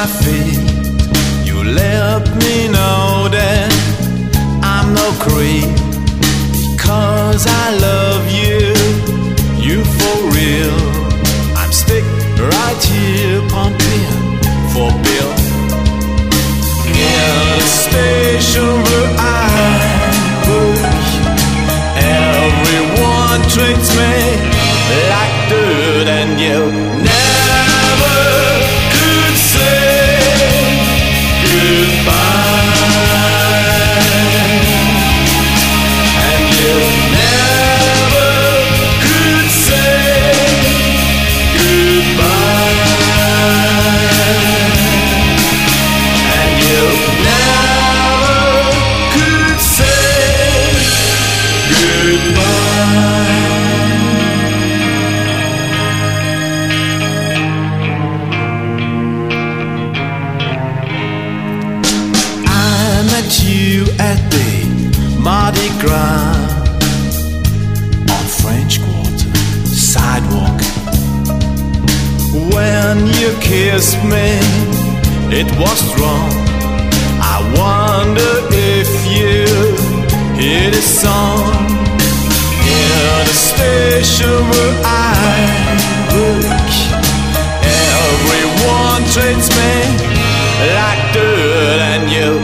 my feet. You let me know that I'm no creep because I love you. You for real. I'm stick right here pumping for Bill. In a station where I work, everyone treats me like dirt and you. Mardi Gras on French Quarter sidewalk. When you kissed me, it was wrong. I wonder if you hear the song in the station where I work. Everyone treats me like dirt, and you.